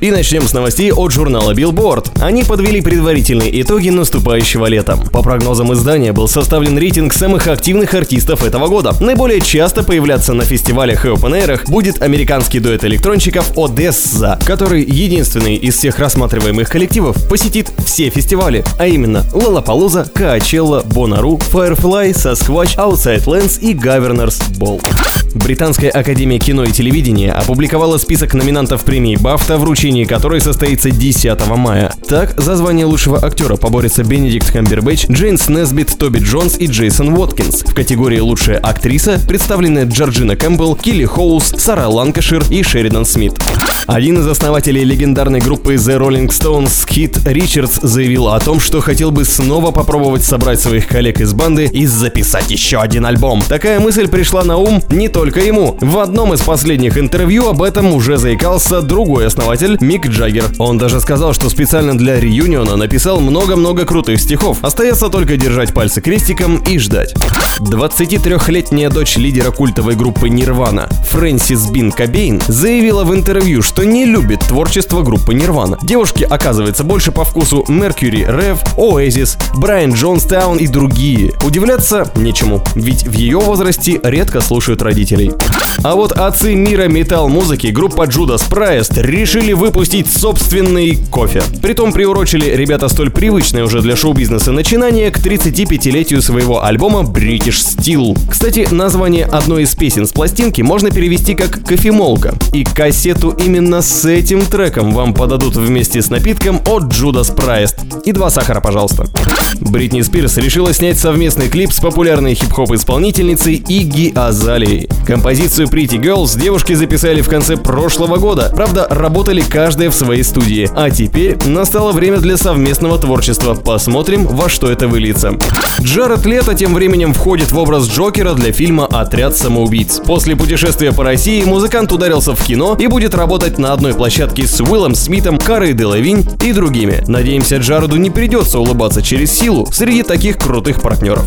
И начнем с новостей от журнала Billboard. Они подвели предварительные итоги наступающего лета. По прогнозам издания был составлен рейтинг самых активных артистов этого года. Наиболее часто появляться на фестивалях и опен будет американский дуэт электронщиков ODESZA, который единственный из всех рассматриваемых коллективов посетит все фестивали, а именно Lollapalooza, Coachella, Bonnaroo, Firefly, Sasquatch, Outside Lands и Governors Ball. Британская академия кино и телевидения опубликовала список номинантов премии Бафта, вручение которой состоится 10 мая. Так, за звание лучшего актера поборются Бенедикт Камбербэтч, Джеймс Несбит, Тоби Джонс и Джейсон Уоткинс. В категории «Лучшая актриса» представлены Джорджина Кэмпбелл, Кили Хоус, Сара Ланкашир и Шеридан Смит. Один из основателей легендарной группы The Rolling Stones, Кит Ричардс, заявил о том, что хотел бы снова попробовать собрать своих коллег из банды и записать еще один альбом. Такая мысль пришла на ум не только ему. В одном из последних интервью об этом уже заикался другой основатель Мик Джаггер. Он даже сказал, что специально для реюниона написал много-много крутых стихов. Остается только держать пальцы крестиком и ждать. 23-летняя дочь лидера культовой группы Нирвана Фрэнсис Бин Кобейн заявила в интервью, что не любит творчество группы Нирвана. Девушке оказывается больше по вкусу Mercury Rev, Oasis, Брайан Джонстаун и другие. Удивляться нечему, ведь в ее возрасте редко слушают родителей. А вот отцы мира металл-музыки группа Judas Priest решили выпустить собственный кофе. Притом приурочили ребята столь привычное уже для шоу-бизнеса начинание к 35-летию своего альбома British Steel. Кстати, название одной из песен с пластинки можно перевести как «кофемолка». И кассету именно с этим треком вам подадут вместе с напитком от Judas Priest. И два сахара, пожалуйста. Бритни Спирс решила снять совместный клип с популярной хип-хоп исполнительницей Игги Азалией. Композицию Pretty Girls девушки записали в конце прошлого года. Правда, работали каждая в своей студии. А теперь настало время для совместного творчества. Посмотрим, во что это выльется. Джаред Лето тем временем входит в образ Джокера для фильма «Отряд самоубийц». После путешествия по России музыкант ударился в кино и будет работать на одной площадке с Уиллом Смитом, Карой Делавинь и другими. Надеемся, Джареду не придется улыбаться через силу среди таких крутых партнеров.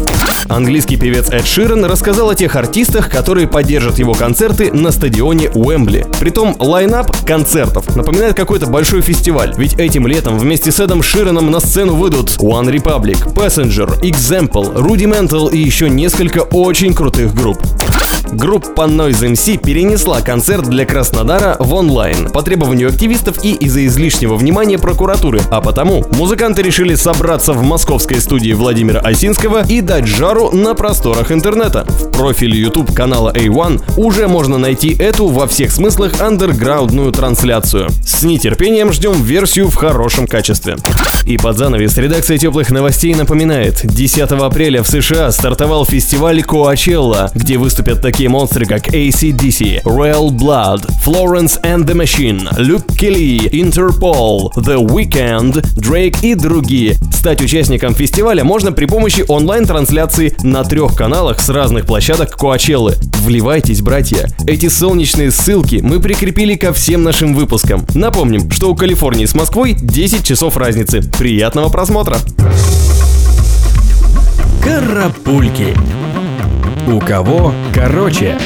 Английский певец Эд Ширен рассказал о тех артистах, которые поддержат его концерты на стадионе Уэмбли. Притом лайнап концертов напоминает какой-то большой фестиваль, ведь этим летом вместе с Эдом Ширеном на сцену выйдут One Republic, Passenger, Example, Rudimental и еще несколько очень крутых групп. Группа Noise MC перенесла концерт для Краснодара в онлайн по требованию активистов и из-за излишнего внимания прокуратуры. А потому музыканты решили собраться в московской студии Владимира Осинского и дать жару на просторах интернета. В профиле YouTube канала A1 уже можно найти эту во всех смыслах андерграундную трансляцию. С нетерпением ждем версию в хорошем качестве. И под занавес редакция теплых новостей напоминает, 10 апреля в США стартовал фестиваль Coachella, где выступят такие монстры, как ACDC, Royal Blood, Florence and the Machine, Luke Kelly, Interpol, The Weeknd, Drake и другие. Стать участником фестиваля можно при помощи онлайн-трансляции на трех каналах с разных площадок Коачеллы. Вливайтесь, братья! Эти солнечные ссылки мы прикрепили ко всем нашим выпускам. Напомним, что у Калифорнии с Москвой 10 часов разницы. Приятного просмотра! Карапульки. У кого короче?